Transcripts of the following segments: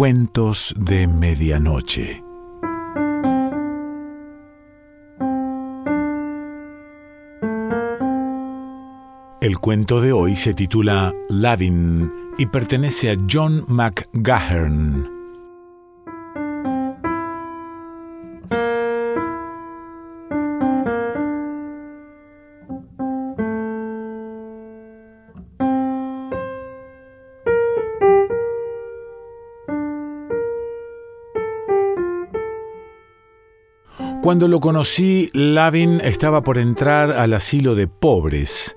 Cuentos de Medianoche. El cuento de hoy se titula Lavin y pertenece a John McGahern. Cuando lo conocí, Lavin estaba por entrar al asilo de pobres,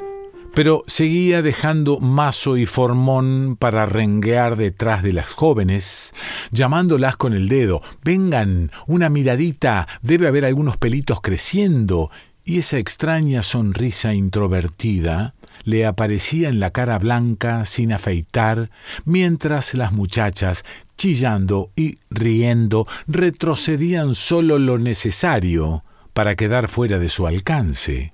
pero seguía dejando mazo y formón para renguear detrás de las jóvenes, llamándolas con el dedo. Vengan, una miradita, debe haber algunos pelitos creciendo, y esa extraña sonrisa introvertida le aparecía en la cara blanca sin afeitar, mientras las muchachas, chillando y riendo, retrocedían solo lo necesario para quedar fuera de su alcance.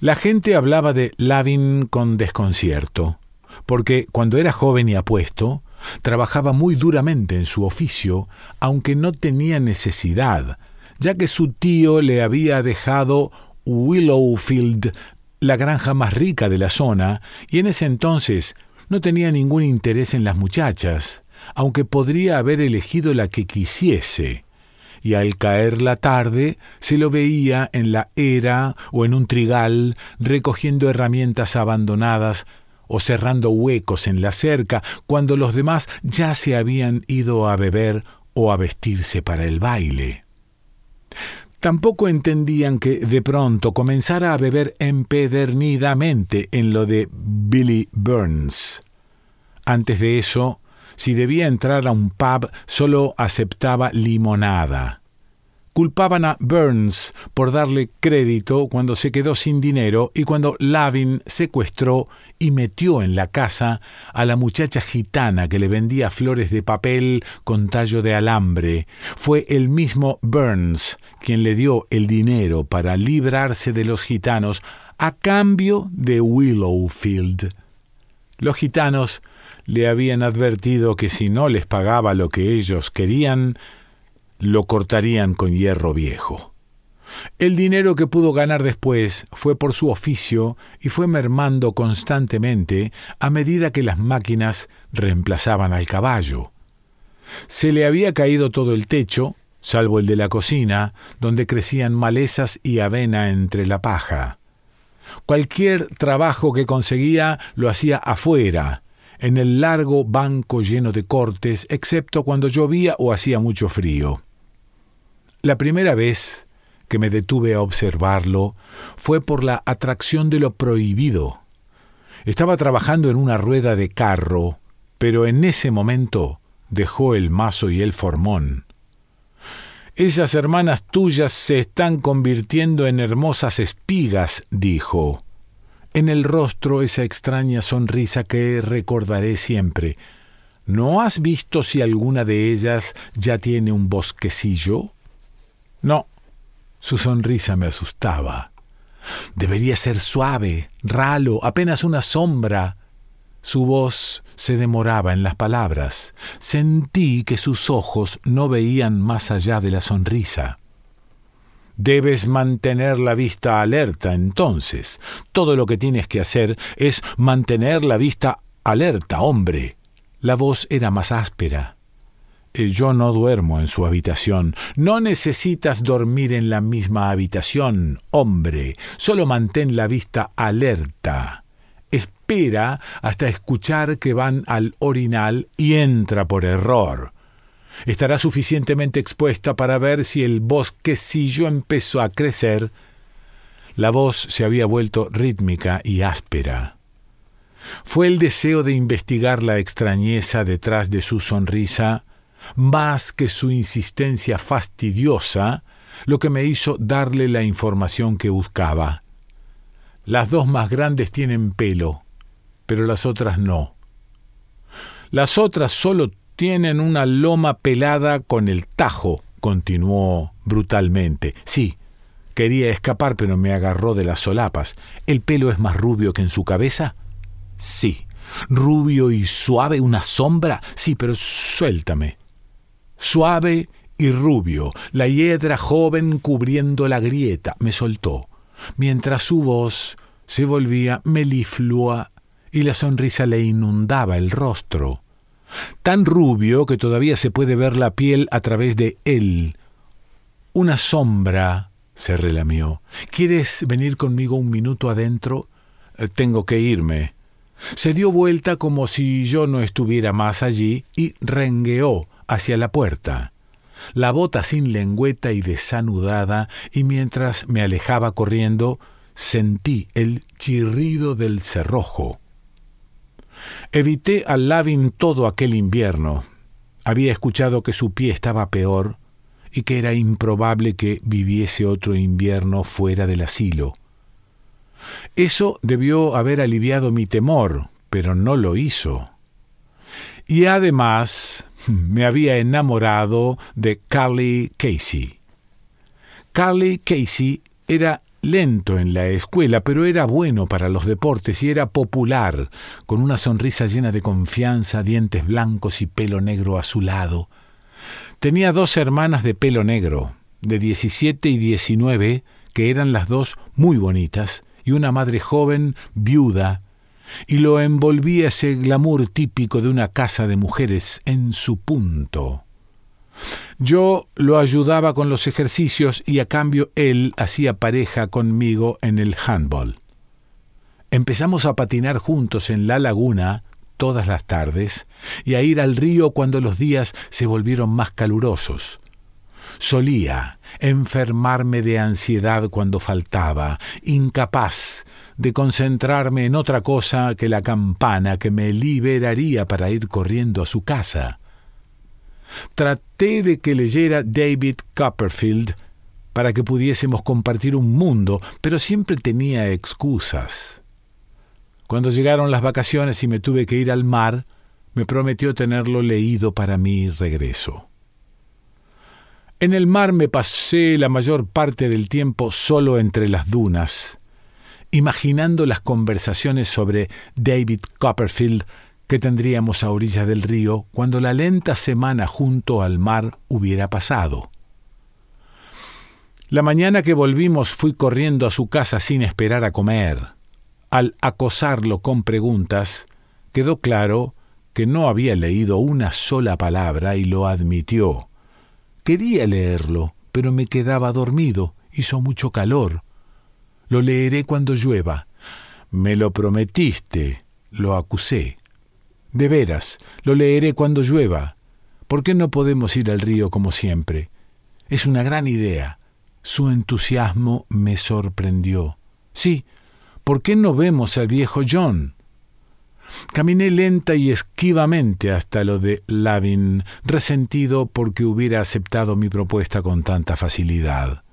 La gente hablaba de Lavin con desconcierto, porque cuando era joven y apuesto, trabajaba muy duramente en su oficio, aunque no tenía necesidad, ya que su tío le había dejado Willowfield la granja más rica de la zona, y en ese entonces no tenía ningún interés en las muchachas, aunque podría haber elegido la que quisiese. Y al caer la tarde se lo veía en la era o en un trigal recogiendo herramientas abandonadas o cerrando huecos en la cerca cuando los demás ya se habían ido a beber o a vestirse para el baile. Tampoco entendían que de pronto comenzara a beber empedernidamente en lo de Billy Burns. Antes de eso, si debía entrar a un pub, solo aceptaba limonada. Culpaban a Burns por darle crédito cuando se quedó sin dinero y cuando Lavin secuestró y metió en la casa a la muchacha gitana que le vendía flores de papel con tallo de alambre. Fue el mismo Burns quien le dio el dinero para librarse de los gitanos a cambio de Willowfield. Los gitanos le habían advertido que si no les pagaba lo que ellos querían, lo cortarían con hierro viejo. El dinero que pudo ganar después fue por su oficio y fue mermando constantemente a medida que las máquinas reemplazaban al caballo. Se le había caído todo el techo, salvo el de la cocina, donde crecían malezas y avena entre la paja. Cualquier trabajo que conseguía lo hacía afuera, en el largo banco lleno de cortes, excepto cuando llovía o hacía mucho frío. La primera vez que me detuve a observarlo fue por la atracción de lo prohibido. Estaba trabajando en una rueda de carro, pero en ese momento dejó el mazo y el formón. Esas hermanas tuyas se están convirtiendo en hermosas espigas, dijo. En el rostro esa extraña sonrisa que recordaré siempre. ¿No has visto si alguna de ellas ya tiene un bosquecillo? No, su sonrisa me asustaba. Debería ser suave, ralo, apenas una sombra. Su voz se demoraba en las palabras. Sentí que sus ojos no veían más allá de la sonrisa. Debes mantener la vista alerta entonces. Todo lo que tienes que hacer es mantener la vista alerta, hombre. La voz era más áspera. Eh, yo no duermo en su habitación. No necesitas dormir en la misma habitación, hombre. Solo mantén la vista alerta. Espera hasta escuchar que van al orinal y entra por error. Estará suficientemente expuesta para ver si el bosquecillo empezó a crecer. La voz se había vuelto rítmica y áspera. Fue el deseo de investigar la extrañeza detrás de su sonrisa más que su insistencia fastidiosa, lo que me hizo darle la información que buscaba. Las dos más grandes tienen pelo, pero las otras no. Las otras solo tienen una loma pelada con el tajo, continuó brutalmente. Sí, quería escapar, pero me agarró de las solapas. ¿El pelo es más rubio que en su cabeza? Sí, Rubio y suave, una sombra. Sí, pero suéltame. Suave y rubio, la hiedra joven cubriendo la grieta, me soltó, mientras su voz se volvía meliflua y la sonrisa le inundaba el rostro. Tan rubio que todavía se puede ver la piel a través de él. Una sombra, se relamió. ¿Quieres venir conmigo un minuto adentro? Eh, tengo que irme. Se dio vuelta como si yo no estuviera más allí y rengueó hacia la puerta. La bota sin lengüeta y desanudada, y mientras me alejaba corriendo, sentí el chirrido del cerrojo. Evité al Lavin todo aquel invierno. Había escuchado que su pie estaba peor y que era improbable que viviese otro invierno fuera del asilo. Eso debió haber aliviado mi temor, pero no lo hizo. Y además me había enamorado de Carly Casey. Carly Casey era lento en la escuela, pero era bueno para los deportes y era popular, con una sonrisa llena de confianza, dientes blancos y pelo negro azulado. Tenía dos hermanas de pelo negro, de 17 y 19, que eran las dos muy bonitas, y una madre joven, viuda, y lo envolvía ese glamour típico de una casa de mujeres en su punto. Yo lo ayudaba con los ejercicios y a cambio él hacía pareja conmigo en el handball. Empezamos a patinar juntos en la laguna todas las tardes y a ir al río cuando los días se volvieron más calurosos. Solía enfermarme de ansiedad cuando faltaba, incapaz de concentrarme en otra cosa que la campana que me liberaría para ir corriendo a su casa. Traté de que leyera David Copperfield para que pudiésemos compartir un mundo, pero siempre tenía excusas. Cuando llegaron las vacaciones y me tuve que ir al mar, me prometió tenerlo leído para mi regreso. En el mar me pasé la mayor parte del tiempo solo entre las dunas, imaginando las conversaciones sobre David Copperfield que tendríamos a orilla del río cuando la lenta semana junto al mar hubiera pasado. La mañana que volvimos fui corriendo a su casa sin esperar a comer. Al acosarlo con preguntas, quedó claro que no había leído una sola palabra y lo admitió. Quería leerlo, pero me quedaba dormido, hizo mucho calor. Lo leeré cuando llueva. Me lo prometiste, lo acusé. De veras, lo leeré cuando llueva. ¿Por qué no podemos ir al río como siempre? Es una gran idea. Su entusiasmo me sorprendió. Sí, ¿por qué no vemos al viejo John? Caminé lenta y esquivamente hasta lo de Lavin, resentido porque hubiera aceptado mi propuesta con tanta facilidad.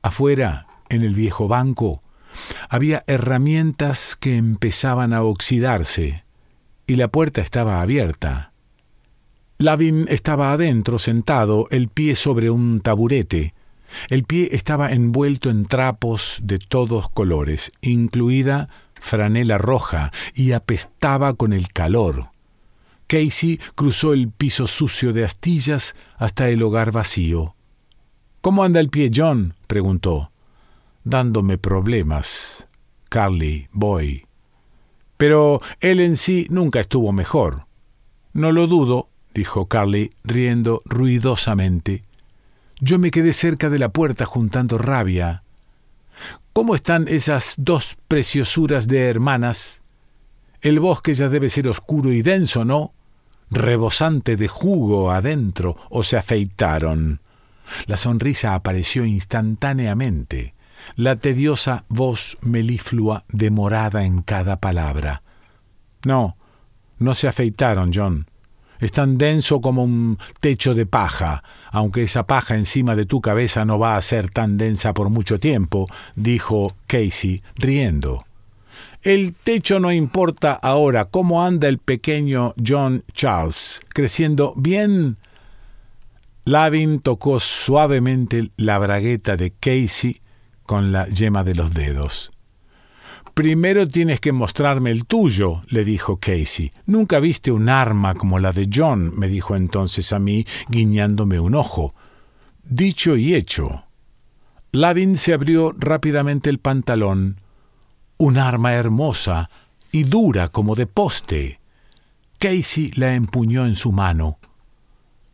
Afuera, en el viejo banco, había herramientas que empezaban a oxidarse y la puerta estaba abierta. Lavin estaba adentro, sentado, el pie sobre un taburete. El pie estaba envuelto en trapos de todos colores, incluida franela roja, y apestaba con el calor. Casey cruzó el piso sucio de astillas hasta el hogar vacío. ¿Cómo anda el pie, John? preguntó. Dándome problemas. Carly, Boy, pero él en sí nunca estuvo mejor. No lo dudo, dijo Carly, riendo ruidosamente. Yo me quedé cerca de la puerta juntando rabia. ¿Cómo están esas dos preciosuras de hermanas? El bosque ya debe ser oscuro y denso, ¿no? Rebosante de jugo adentro, o se afeitaron. La sonrisa apareció instantáneamente la tediosa voz meliflua demorada en cada palabra. No, no se afeitaron, John. Es tan denso como un techo de paja, aunque esa paja encima de tu cabeza no va a ser tan densa por mucho tiempo, dijo Casey, riendo. El techo no importa ahora cómo anda el pequeño John Charles, creciendo bien. Lavin tocó suavemente la bragueta de Casey con la yema de los dedos. Primero tienes que mostrarme el tuyo, le dijo Casey. Nunca viste un arma como la de John, me dijo entonces a mí, guiñándome un ojo. Dicho y hecho. Lavin se abrió rápidamente el pantalón. Un arma hermosa y dura como de poste. Casey la empuñó en su mano.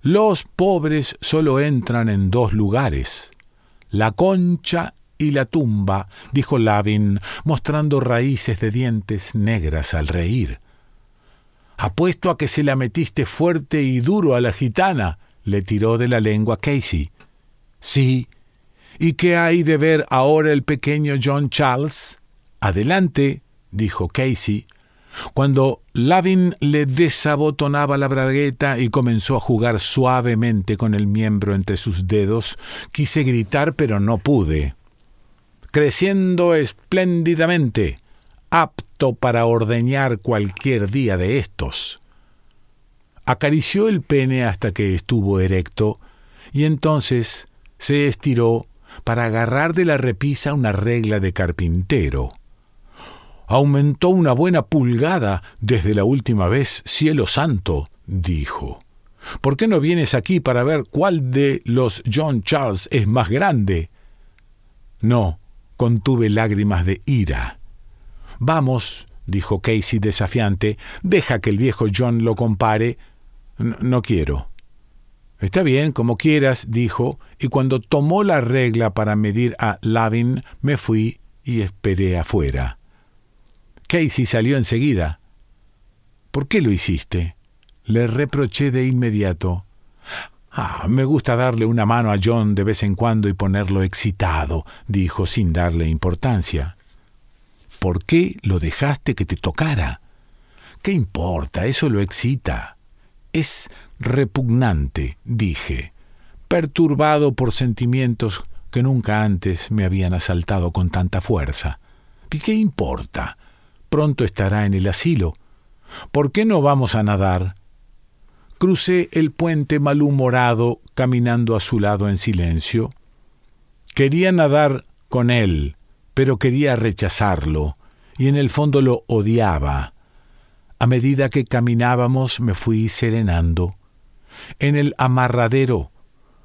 Los pobres solo entran en dos lugares, la concha y la tumba, dijo Lavin, mostrando raíces de dientes negras al reír. Apuesto a que se la metiste fuerte y duro a la gitana, le tiró de la lengua Casey. Sí. ¿Y qué hay de ver ahora el pequeño John Charles? Adelante, dijo Casey, cuando Lavin le desabotonaba la bragueta y comenzó a jugar suavemente con el miembro entre sus dedos, quise gritar pero no pude. Creciendo espléndidamente, apto para ordeñar cualquier día de estos. Acarició el pene hasta que estuvo erecto y entonces se estiró para agarrar de la repisa una regla de carpintero aumentó una buena pulgada desde la última vez, cielo santo, dijo. ¿Por qué no vienes aquí para ver cuál de los John Charles es más grande? No, contuve lágrimas de ira. Vamos, dijo Casey desafiante, deja que el viejo John lo compare. no quiero. Está bien, como quieras, dijo, y cuando tomó la regla para medir a Lavin, me fui y esperé afuera. Casey salió enseguida. ¿Por qué lo hiciste? Le reproché de inmediato. Ah, me gusta darle una mano a John de vez en cuando y ponerlo excitado, dijo sin darle importancia. ¿Por qué lo dejaste que te tocara? ¿Qué importa? Eso lo excita. Es repugnante, dije, perturbado por sentimientos que nunca antes me habían asaltado con tanta fuerza. ¿Y qué importa? pronto estará en el asilo. ¿Por qué no vamos a nadar? Crucé el puente malhumorado, caminando a su lado en silencio. Quería nadar con él, pero quería rechazarlo, y en el fondo lo odiaba. A medida que caminábamos me fui serenando. En el amarradero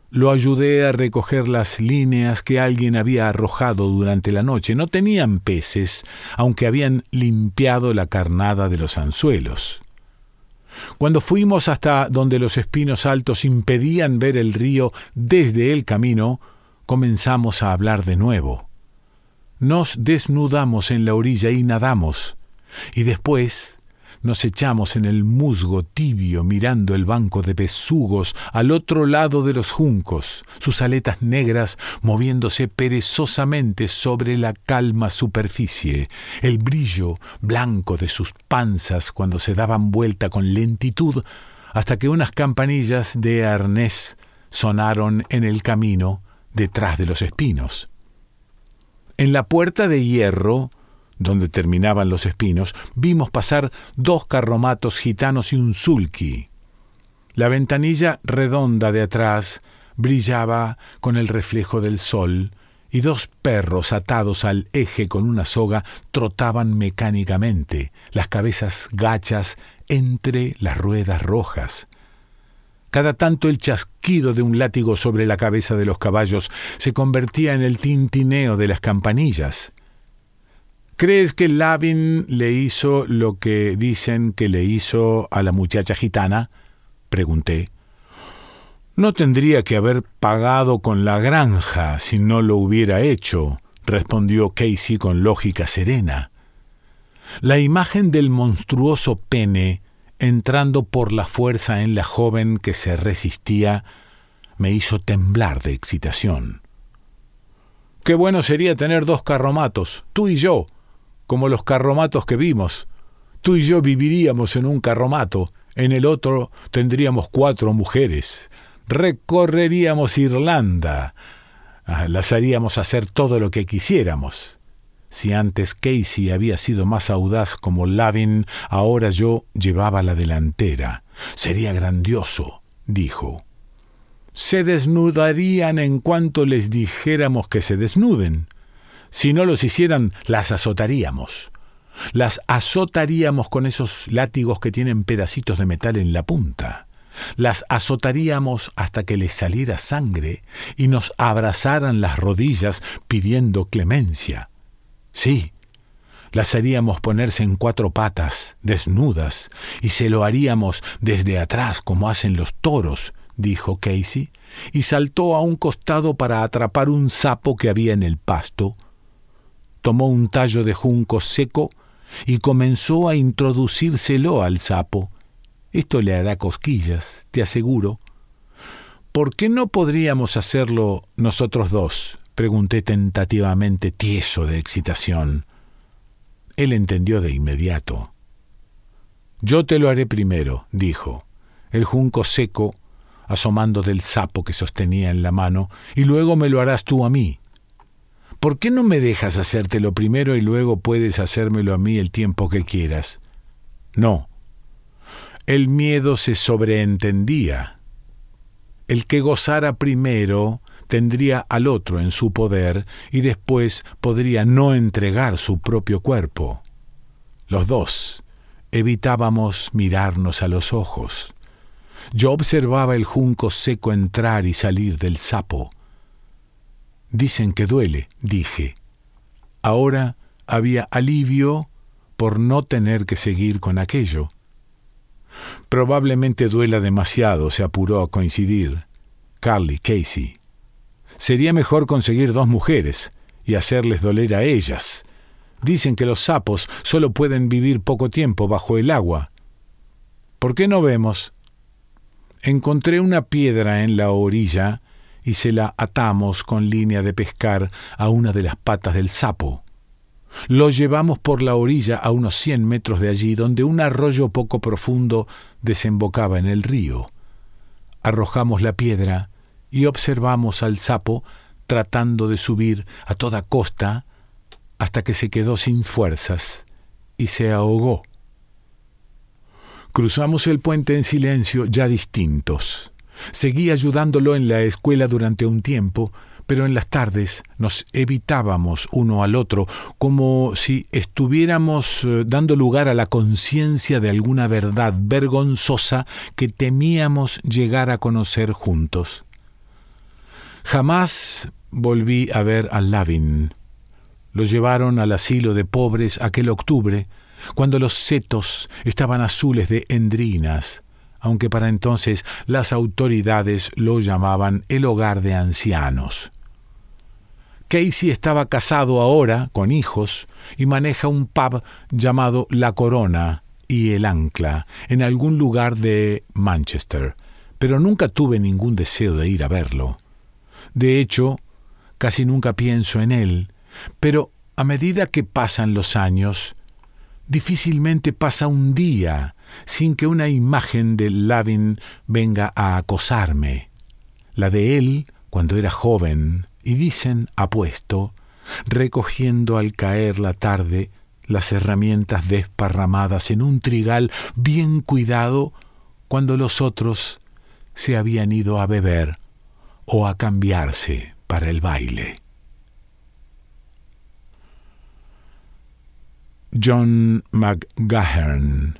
lo ayudé a recoger las líneas que alguien había arrojado durante la noche. No tenían peces, aunque habían limpiado la carnada de los anzuelos. Cuando fuimos hasta donde los espinos altos impedían ver el río desde el camino, comenzamos a hablar de nuevo. Nos desnudamos en la orilla y nadamos, y después nos echamos en el musgo tibio mirando el banco de besugos al otro lado de los juncos, sus aletas negras moviéndose perezosamente sobre la calma superficie, el brillo blanco de sus panzas cuando se daban vuelta con lentitud hasta que unas campanillas de arnés sonaron en el camino detrás de los espinos. En la puerta de hierro donde terminaban los espinos, vimos pasar dos carromatos gitanos y un sulky. La ventanilla redonda de atrás brillaba con el reflejo del sol, y dos perros atados al eje con una soga trotaban mecánicamente, las cabezas gachas entre las ruedas rojas. Cada tanto el chasquido de un látigo sobre la cabeza de los caballos se convertía en el tintineo de las campanillas. ¿Crees que Lavin le hizo lo que dicen que le hizo a la muchacha gitana? pregunté. No tendría que haber pagado con la granja si no lo hubiera hecho, respondió Casey con lógica serena. La imagen del monstruoso pene entrando por la fuerza en la joven que se resistía me hizo temblar de excitación. Qué bueno sería tener dos carromatos, tú y yo, como los carromatos que vimos. Tú y yo viviríamos en un carromato, en el otro tendríamos cuatro mujeres. Recorreríamos Irlanda. Ah, las haríamos hacer todo lo que quisiéramos. Si antes Casey había sido más audaz como Lavin, ahora yo llevaba la delantera. Sería grandioso, dijo. Se desnudarían en cuanto les dijéramos que se desnuden. Si no los hicieran, las azotaríamos. Las azotaríamos con esos látigos que tienen pedacitos de metal en la punta. Las azotaríamos hasta que les saliera sangre y nos abrazaran las rodillas pidiendo clemencia. Sí, las haríamos ponerse en cuatro patas, desnudas, y se lo haríamos desde atrás como hacen los toros, dijo Casey, y saltó a un costado para atrapar un sapo que había en el pasto. Tomó un tallo de junco seco y comenzó a introducírselo al sapo. Esto le hará cosquillas, te aseguro. ¿Por qué no podríamos hacerlo nosotros dos? pregunté tentativamente, tieso de excitación. Él entendió de inmediato. Yo te lo haré primero, dijo, el junco seco asomando del sapo que sostenía en la mano, y luego me lo harás tú a mí. ¿Por qué no me dejas hacértelo primero y luego puedes hacérmelo a mí el tiempo que quieras? No. El miedo se sobreentendía. El que gozara primero tendría al otro en su poder y después podría no entregar su propio cuerpo. Los dos evitábamos mirarnos a los ojos. Yo observaba el junco seco entrar y salir del sapo. Dicen que duele, dije. Ahora había alivio por no tener que seguir con aquello. Probablemente duela demasiado, se apuró a coincidir. Carly Casey. Sería mejor conseguir dos mujeres y hacerles doler a ellas. Dicen que los sapos solo pueden vivir poco tiempo bajo el agua. ¿Por qué no vemos? Encontré una piedra en la orilla y se la atamos con línea de pescar a una de las patas del sapo. Lo llevamos por la orilla a unos cien metros de allí, donde un arroyo poco profundo desembocaba en el río. Arrojamos la piedra y observamos al sapo tratando de subir a toda costa hasta que se quedó sin fuerzas y se ahogó. Cruzamos el puente en silencio, ya distintos. Seguí ayudándolo en la escuela durante un tiempo, pero en las tardes nos evitábamos uno al otro, como si estuviéramos eh, dando lugar a la conciencia de alguna verdad vergonzosa que temíamos llegar a conocer juntos. Jamás volví a ver a Lavin. Lo llevaron al asilo de pobres aquel octubre, cuando los setos estaban azules de endrinas, aunque para entonces las autoridades lo llamaban el hogar de ancianos. Casey estaba casado ahora, con hijos, y maneja un pub llamado La Corona y El Ancla, en algún lugar de Manchester, pero nunca tuve ningún deseo de ir a verlo. De hecho, casi nunca pienso en él, pero a medida que pasan los años, difícilmente pasa un día sin que una imagen de Lavin venga a acosarme. La de él cuando era joven, y dicen apuesto, recogiendo al caer la tarde las herramientas desparramadas en un trigal bien cuidado cuando los otros se habían ido a beber o a cambiarse para el baile. John McGahern